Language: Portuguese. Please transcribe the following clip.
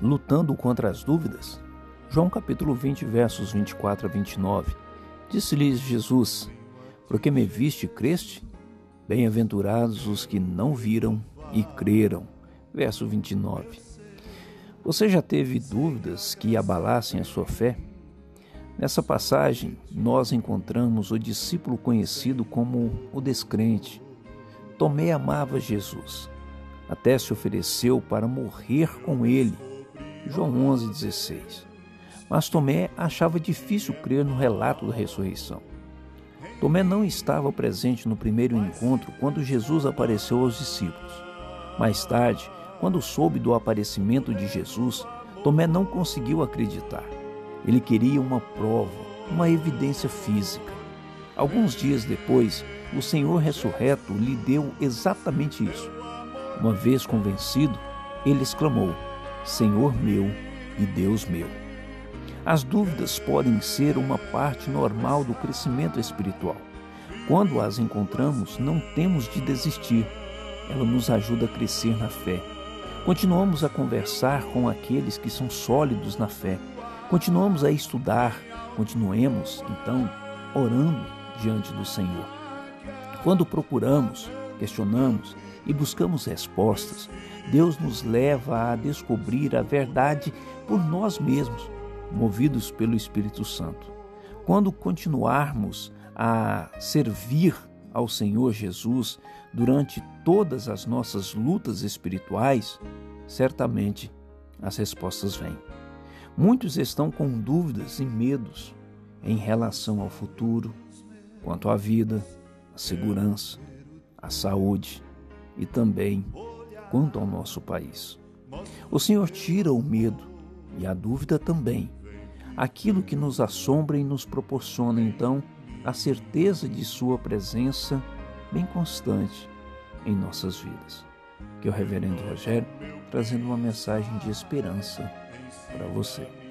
lutando contra as dúvidas? João capítulo 20, versos 24 a 29. Disse-lhes Jesus: Porque me viste e creste? Bem-aventurados os que não viram e creram. Verso 29. Você já teve dúvidas que abalassem a sua fé? Nessa passagem, nós encontramos o discípulo conhecido como o descrente. Tomé amava Jesus, até se ofereceu para morrer com ele. João 11,16. Mas Tomé achava difícil crer no relato da ressurreição. Tomé não estava presente no primeiro encontro quando Jesus apareceu aos discípulos. Mais tarde, quando soube do aparecimento de Jesus, Tomé não conseguiu acreditar. Ele queria uma prova, uma evidência física. Alguns dias depois, o Senhor ressurreto lhe deu exatamente isso. Uma vez convencido, ele exclamou: Senhor meu e Deus meu. As dúvidas podem ser uma parte normal do crescimento espiritual. Quando as encontramos, não temos de desistir. Ela nos ajuda a crescer na fé. Continuamos a conversar com aqueles que são sólidos na fé Continuamos a estudar, continuemos, então, orando diante do Senhor. Quando procuramos, questionamos e buscamos respostas, Deus nos leva a descobrir a verdade por nós mesmos, movidos pelo Espírito Santo. Quando continuarmos a servir ao Senhor Jesus durante todas as nossas lutas espirituais, certamente as respostas vêm. Muitos estão com dúvidas e medos em relação ao futuro, quanto à vida, à segurança, à saúde e também quanto ao nosso país. O Senhor tira o medo e a dúvida também, aquilo que nos assombra e nos proporciona então a certeza de Sua presença bem constante em nossas vidas. Que o Reverendo Rogério trazendo uma mensagem de esperança para você.